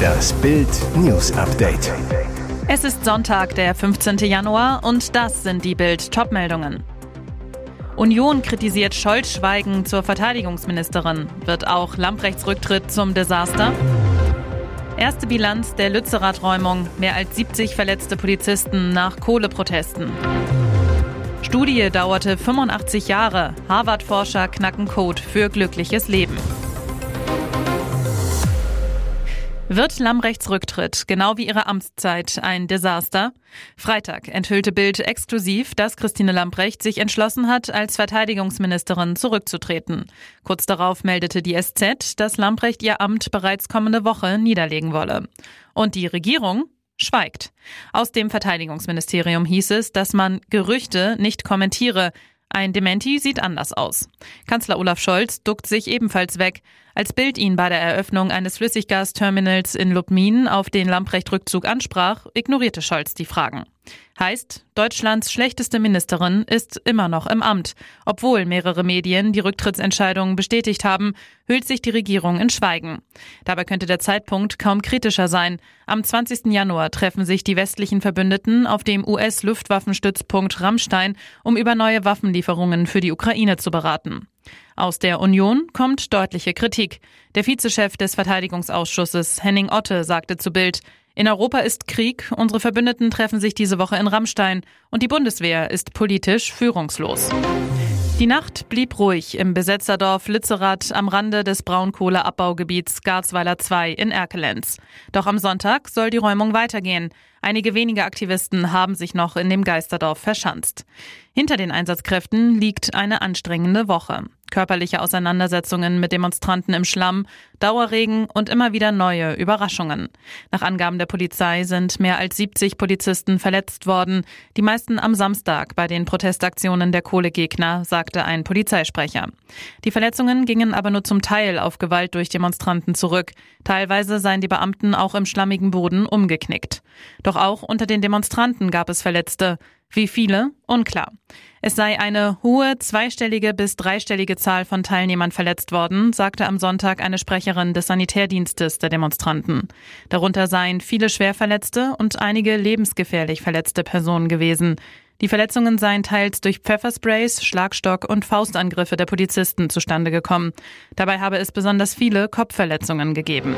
Das Bild News Update. Es ist Sonntag, der 15. Januar und das sind die Bild Topmeldungen. Union kritisiert Scholz Schweigen zur Verteidigungsministerin. Wird auch Lamprechts Rücktritt zum Desaster? Erste Bilanz der Lützerath-Räumung. Mehr als 70 verletzte Polizisten nach Kohleprotesten. Studie dauerte 85 Jahre. Harvard-Forscher knacken Code für glückliches Leben. Wird Lambrechts Rücktritt, genau wie ihre Amtszeit, ein Desaster? Freitag enthüllte Bild exklusiv, dass Christine Lambrecht sich entschlossen hat, als Verteidigungsministerin zurückzutreten. Kurz darauf meldete die SZ, dass Lambrecht ihr Amt bereits kommende Woche niederlegen wolle. Und die Regierung? schweigt. Aus dem Verteidigungsministerium hieß es, dass man Gerüchte nicht kommentiere. Ein Dementi sieht anders aus. Kanzler Olaf Scholz duckt sich ebenfalls weg. Als Bild ihn bei der Eröffnung eines Flüssiggasterminals in Lubmin auf den Lamprecht-Rückzug ansprach, ignorierte Scholz die Fragen. Heißt, Deutschlands schlechteste Ministerin ist immer noch im Amt. Obwohl mehrere Medien die Rücktrittsentscheidung bestätigt haben, hüllt sich die Regierung in Schweigen. Dabei könnte der Zeitpunkt kaum kritischer sein. Am 20. Januar treffen sich die westlichen Verbündeten auf dem US-Luftwaffenstützpunkt Rammstein, um über neue Waffenlieferungen für die Ukraine zu beraten. Aus der Union kommt deutliche Kritik. Der Vizechef des Verteidigungsausschusses Henning Otte sagte zu Bild, in Europa ist Krieg, unsere Verbündeten treffen sich diese Woche in Rammstein und die Bundeswehr ist politisch führungslos. Die Nacht blieb ruhig im Besetzerdorf Lützerath am Rande des Braunkohleabbaugebiets Garzweiler 2 in Erkelenz. Doch am Sonntag soll die Räumung weitergehen. Einige wenige Aktivisten haben sich noch in dem Geisterdorf verschanzt. Hinter den Einsatzkräften liegt eine anstrengende Woche. Körperliche Auseinandersetzungen mit Demonstranten im Schlamm, Dauerregen und immer wieder neue Überraschungen. Nach Angaben der Polizei sind mehr als 70 Polizisten verletzt worden, die meisten am Samstag bei den Protestaktionen der Kohlegegner, sagte ein Polizeisprecher. Die Verletzungen gingen aber nur zum Teil auf Gewalt durch Demonstranten zurück. Teilweise seien die Beamten auch im schlammigen Boden umgeknickt. Doch auch unter den Demonstranten gab es Verletzte. Wie viele? Unklar. Es sei eine hohe zweistellige bis dreistellige Zahl von Teilnehmern verletzt worden, sagte am Sonntag eine Sprecherin des Sanitärdienstes der Demonstranten. Darunter seien viele Schwerverletzte und einige lebensgefährlich verletzte Personen gewesen. Die Verletzungen seien teils durch Pfeffersprays, Schlagstock und Faustangriffe der Polizisten zustande gekommen. Dabei habe es besonders viele Kopfverletzungen gegeben.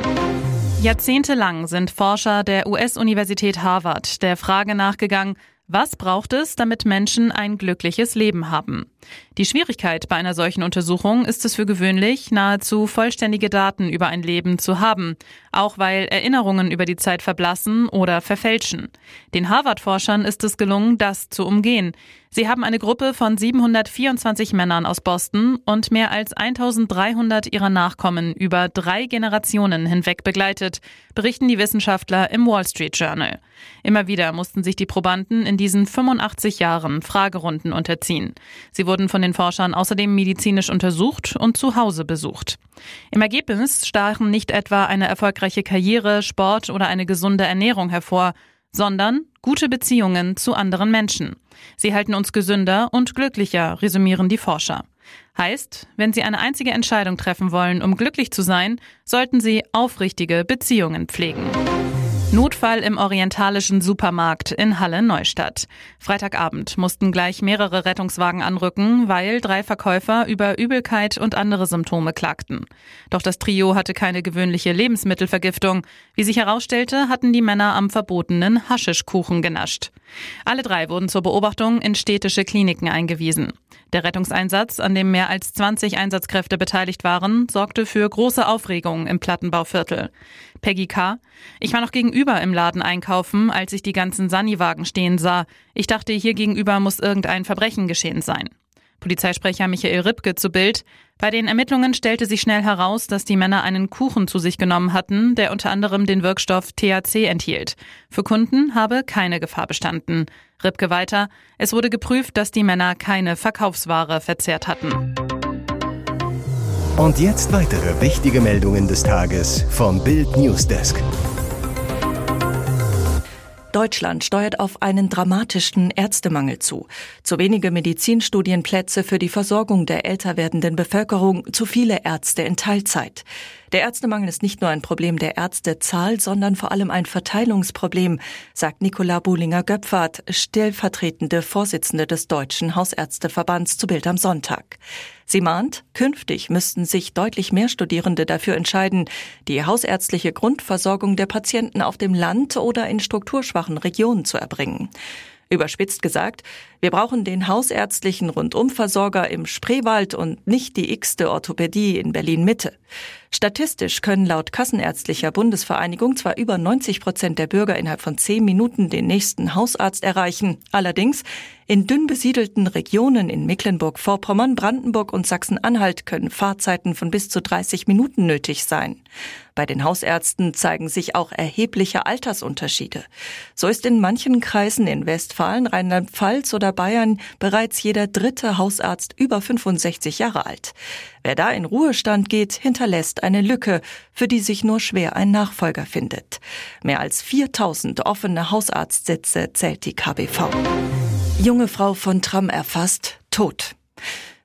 Jahrzehntelang sind Forscher der US-Universität Harvard der Frage nachgegangen, was braucht es, damit Menschen ein glückliches Leben haben? Die Schwierigkeit bei einer solchen Untersuchung ist es für gewöhnlich, nahezu vollständige Daten über ein Leben zu haben, auch weil Erinnerungen über die Zeit verblassen oder verfälschen. Den Harvard-Forschern ist es gelungen, das zu umgehen. Sie haben eine Gruppe von 724 Männern aus Boston und mehr als 1300 ihrer Nachkommen über drei Generationen hinweg begleitet, berichten die Wissenschaftler im Wall Street Journal. Immer wieder mussten sich die Probanden in diesen 85 Jahren Fragerunden unterziehen. Sie wurden von den Forschern außerdem medizinisch untersucht und zu Hause besucht. Im Ergebnis stachen nicht etwa eine erfolgreiche Karriere, Sport oder eine gesunde Ernährung hervor, sondern gute Beziehungen zu anderen Menschen. Sie halten uns gesünder und glücklicher, resümieren die Forscher. Heißt, wenn Sie eine einzige Entscheidung treffen wollen, um glücklich zu sein, sollten Sie aufrichtige Beziehungen pflegen. Notfall im orientalischen Supermarkt in Halle Neustadt. Freitagabend mussten gleich mehrere Rettungswagen anrücken, weil drei Verkäufer über Übelkeit und andere Symptome klagten. Doch das Trio hatte keine gewöhnliche Lebensmittelvergiftung. Wie sich herausstellte, hatten die Männer am verbotenen Haschischkuchen genascht. Alle drei wurden zur Beobachtung in städtische Kliniken eingewiesen. Der Rettungseinsatz, an dem mehr als 20 Einsatzkräfte beteiligt waren, sorgte für große Aufregung im Plattenbauviertel. Peggy K. Ich war noch gegenüber im Laden einkaufen, als ich die ganzen Sani-Wagen stehen sah. Ich dachte, hier gegenüber muss irgendein Verbrechen geschehen sein. Polizeisprecher Michael Ripke zu Bild. Bei den Ermittlungen stellte sich schnell heraus, dass die Männer einen Kuchen zu sich genommen hatten, der unter anderem den Wirkstoff THC enthielt. Für Kunden habe keine Gefahr bestanden. Ripke weiter. Es wurde geprüft, dass die Männer keine Verkaufsware verzehrt hatten. Und jetzt weitere wichtige Meldungen des Tages vom Bild Newsdesk. Deutschland steuert auf einen dramatischen Ärztemangel zu. Zu wenige Medizinstudienplätze für die Versorgung der älter werdenden Bevölkerung, zu viele Ärzte in Teilzeit. Der Ärztemangel ist nicht nur ein Problem der Ärztezahl, sondern vor allem ein Verteilungsproblem, sagt Nicola Buhlinger-Göpfert, stellvertretende Vorsitzende des Deutschen Hausärzteverbands zu Bild am Sonntag. Sie mahnt, künftig müssten sich deutlich mehr Studierende dafür entscheiden, die hausärztliche Grundversorgung der Patienten auf dem Land oder in strukturschwachen Regionen zu erbringen. Überspitzt gesagt, wir brauchen den hausärztlichen Rundumversorger im Spreewald und nicht die x-te Orthopädie in Berlin Mitte. Statistisch können laut Kassenärztlicher Bundesvereinigung zwar über 90 Prozent der Bürger innerhalb von zehn Minuten den nächsten Hausarzt erreichen. Allerdings in dünn besiedelten Regionen in Mecklenburg-Vorpommern, Brandenburg und Sachsen-Anhalt können Fahrzeiten von bis zu 30 Minuten nötig sein. Bei den Hausärzten zeigen sich auch erhebliche Altersunterschiede. So ist in manchen Kreisen in Westfalen, Rheinland-Pfalz oder Bayern bereits jeder dritte Hausarzt über 65 Jahre alt. Wer da in Ruhestand geht, hinterlässt eine Lücke, für die sich nur schwer ein Nachfolger findet. Mehr als 4000 offene Hausarztsitze zählt die KBV. Junge Frau von Tram erfasst, tot.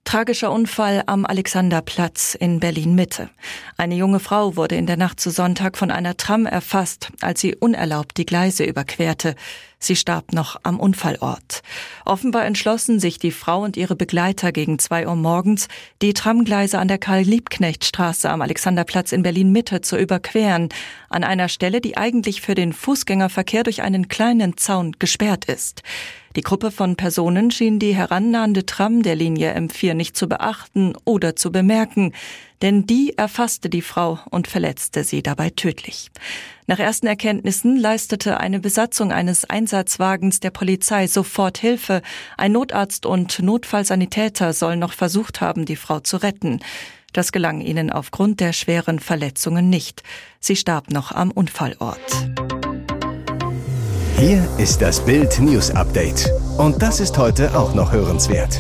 Tragischer Unfall am Alexanderplatz in Berlin Mitte. Eine junge Frau wurde in der Nacht zu Sonntag von einer Tram erfasst, als sie unerlaubt die Gleise überquerte. Sie starb noch am Unfallort. Offenbar entschlossen sich die Frau und ihre Begleiter gegen zwei Uhr morgens, die Tramgleise an der Karl-Liebknecht-Straße am Alexanderplatz in Berlin Mitte zu überqueren, an einer Stelle, die eigentlich für den Fußgängerverkehr durch einen kleinen Zaun gesperrt ist. Die Gruppe von Personen schien die herannahende Tram der Linie M4 nicht zu beachten oder zu bemerken, denn die erfasste die Frau und verletzte sie dabei tödlich. Nach ersten Erkenntnissen leistete eine Besatzung eines Einsatzwagens der Polizei sofort Hilfe. Ein Notarzt und Notfallsanitäter sollen noch versucht haben, die Frau zu retten. Das gelang ihnen aufgrund der schweren Verletzungen nicht. Sie starb noch am Unfallort. Hier ist das Bild News Update. Und das ist heute auch noch hörenswert.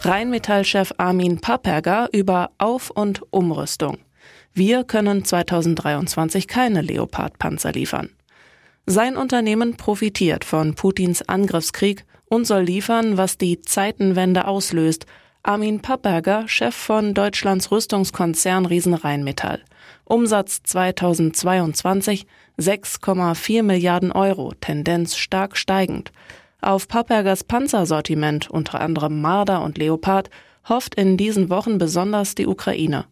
Rheinmetall-Chef Armin Papperger über Auf- und Umrüstung. Wir können 2023 keine Leopard-Panzer liefern. Sein Unternehmen profitiert von Putins Angriffskrieg und soll liefern, was die Zeitenwende auslöst. Armin Papperger, Chef von Deutschlands Rüstungskonzern Riesen Rheinmetall. Umsatz 2022 6,4 Milliarden Euro, Tendenz stark steigend. Auf Pappergers Panzersortiment, unter anderem Marder und Leopard, hofft in diesen Wochen besonders die Ukraine.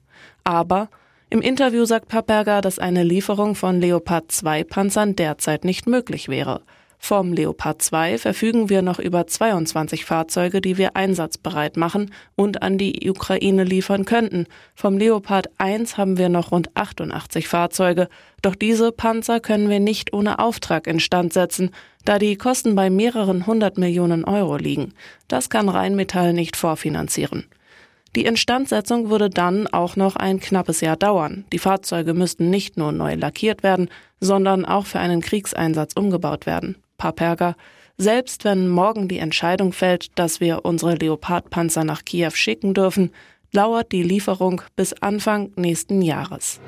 Aber im Interview sagt Papperger, dass eine Lieferung von Leopard 2 Panzern derzeit nicht möglich wäre. Vom Leopard 2 verfügen wir noch über 22 Fahrzeuge, die wir einsatzbereit machen und an die Ukraine liefern könnten. Vom Leopard 1 haben wir noch rund 88 Fahrzeuge. Doch diese Panzer können wir nicht ohne Auftrag instand setzen, da die Kosten bei mehreren hundert Millionen Euro liegen. Das kann Rheinmetall nicht vorfinanzieren. Die Instandsetzung würde dann auch noch ein knappes Jahr dauern. Die Fahrzeuge müssten nicht nur neu lackiert werden, sondern auch für einen Kriegseinsatz umgebaut werden. Paperga, selbst wenn morgen die Entscheidung fällt, dass wir unsere Leopardpanzer nach Kiew schicken dürfen, dauert die Lieferung bis Anfang nächsten Jahres.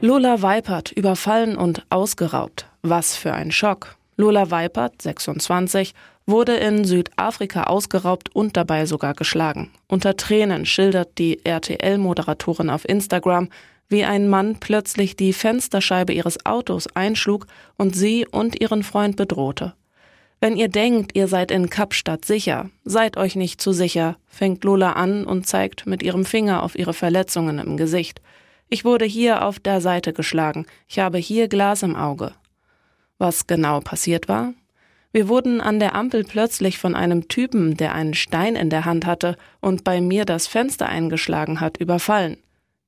Lola Weipert überfallen und ausgeraubt. Was für ein Schock. Lola Weipert, 26, wurde in Südafrika ausgeraubt und dabei sogar geschlagen. Unter Tränen schildert die RTL-Moderatorin auf Instagram, wie ein Mann plötzlich die Fensterscheibe ihres Autos einschlug und sie und ihren Freund bedrohte. Wenn ihr denkt, ihr seid in Kapstadt sicher, seid euch nicht zu sicher, fängt Lola an und zeigt mit ihrem Finger auf ihre Verletzungen im Gesicht. Ich wurde hier auf der Seite geschlagen, ich habe hier Glas im Auge. Was genau passiert war? Wir wurden an der Ampel plötzlich von einem Typen, der einen Stein in der Hand hatte und bei mir das Fenster eingeschlagen hat, überfallen.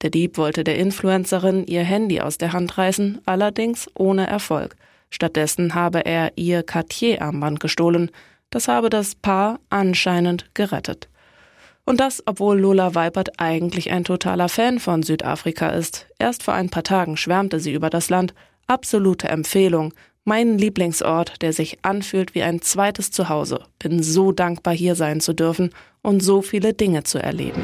Der Dieb wollte der Influencerin ihr Handy aus der Hand reißen, allerdings ohne Erfolg. Stattdessen habe er ihr Cartier-Armband gestohlen. Das habe das Paar anscheinend gerettet. Und das, obwohl Lola Weipert eigentlich ein totaler Fan von Südafrika ist. Erst vor ein paar Tagen schwärmte sie über das Land. Absolute Empfehlung. Mein Lieblingsort, der sich anfühlt wie ein zweites Zuhause. Bin so dankbar, hier sein zu dürfen und so viele Dinge zu erleben.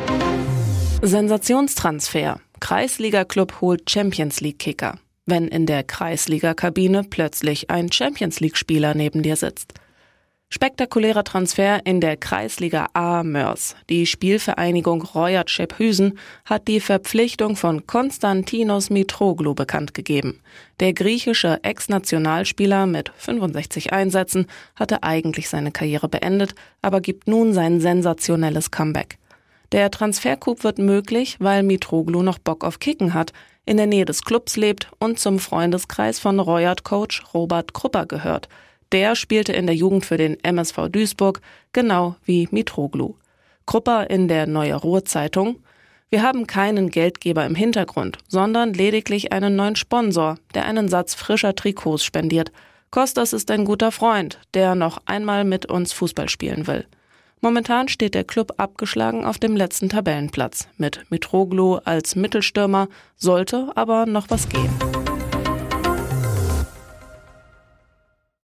Sensationstransfer. Kreisliga-Club holt Champions League-Kicker. Wenn in der Kreisliga-Kabine plötzlich ein Champions League-Spieler neben dir sitzt. Spektakulärer Transfer in der Kreisliga A Mörs. Die Spielvereinigung Royat Schephusen hat die Verpflichtung von Konstantinos Mitroglou bekannt gegeben. Der griechische Ex-Nationalspieler mit 65 Einsätzen hatte eigentlich seine Karriere beendet, aber gibt nun sein sensationelles Comeback. Der Transfercoup wird möglich, weil Mitroglou noch Bock auf Kicken hat, in der Nähe des Clubs lebt und zum Freundeskreis von Royat-Coach Robert Krupper gehört – der spielte in der Jugend für den MSV Duisburg, genau wie Mitroglou. Krupper in der Neue Ruhr Zeitung. Wir haben keinen Geldgeber im Hintergrund, sondern lediglich einen neuen Sponsor, der einen Satz frischer Trikots spendiert. Kostas ist ein guter Freund, der noch einmal mit uns Fußball spielen will. Momentan steht der Club abgeschlagen auf dem letzten Tabellenplatz. Mit Mitroglou als Mittelstürmer sollte aber noch was gehen.